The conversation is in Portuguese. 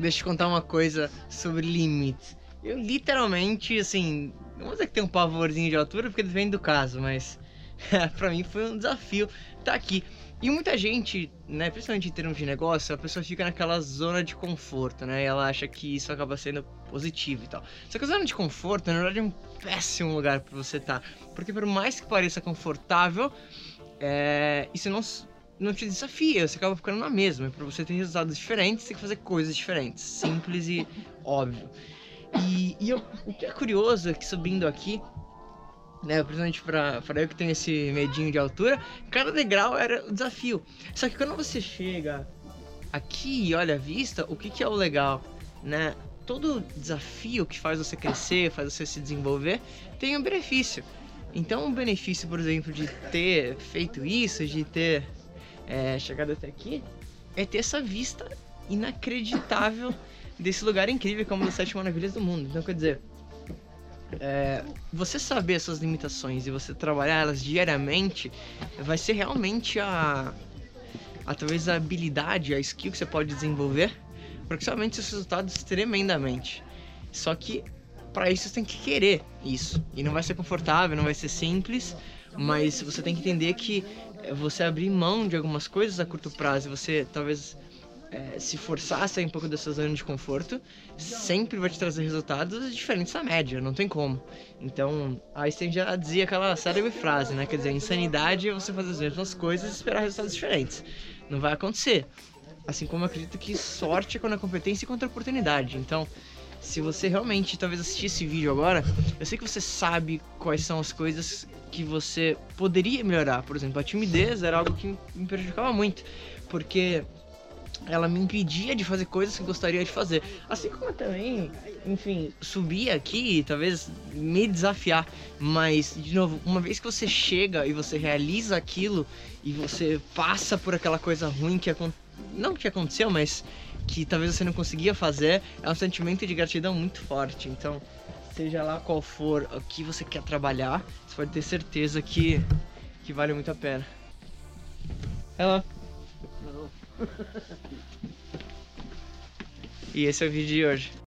deixa eu te contar uma coisa sobre limites. Eu literalmente, assim, não vou dizer que tem um pavorzinho de altura, porque depende do caso, mas pra mim foi um desafio estar tá aqui. E muita gente, né, principalmente em termos de negócio, a pessoa fica naquela zona de conforto, né? E ela acha que isso acaba sendo positivo e tal. Só que a zona de conforto, na verdade, é um péssimo lugar para você estar. Tá, porque por mais que pareça confortável, é, isso não, não te desafia, você acaba ficando na mesma. E pra você ter resultados diferentes, você tem que fazer coisas diferentes. Simples e óbvio. E, e eu, o que é curioso é que subindo aqui, né, principalmente pra, pra eu que tenho esse medinho de altura, cada degrau era o desafio. Só que quando você chega aqui e olha a vista, o que, que é o legal, né? Todo desafio que faz você crescer, faz você se desenvolver, tem um benefício. Então, o benefício, por exemplo, de ter feito isso, de ter é, chegado até aqui, é ter essa vista inacreditável desse lugar incrível como as Sete Maravilhas do Mundo. Então, quer dizer, é, você saber as suas limitações e você trabalhar elas diariamente vai ser realmente a, a talvez a habilidade, a skill que você pode desenvolver para que somente seus resultados tremendamente. Só que para isso você tem que querer isso. E não vai ser confortável, não vai ser simples, mas você tem que entender que você abrir mão de algumas coisas a curto prazo, você talvez é, se forçar a sair um pouco dessa zona de conforto, sempre vai te trazer resultados diferentes da média, não tem como. Então, Einstein já dizia aquela célebre frase, né? Quer dizer, insanidade é você fazer as mesmas coisas e esperar resultados diferentes. Não vai acontecer. Assim como eu acredito que sorte é quando a competência e contra a oportunidade. Então, se você realmente talvez assistir esse vídeo agora, eu sei que você sabe quais são as coisas que você poderia melhorar. Por exemplo, a timidez era algo que me prejudicava muito, porque ela me impedia de fazer coisas que gostaria de fazer. Assim como também, enfim, subir aqui e talvez me desafiar. Mas, de novo, uma vez que você chega e você realiza aquilo e você passa por aquela coisa ruim que aconteceu. Não que aconteceu, mas que talvez você não conseguia fazer, é um sentimento de gratidão muito forte. Então, seja lá qual for o que você quer trabalhar, você pode ter certeza que, que vale muito a pena. Hello. e esse é o vídeo de hoje.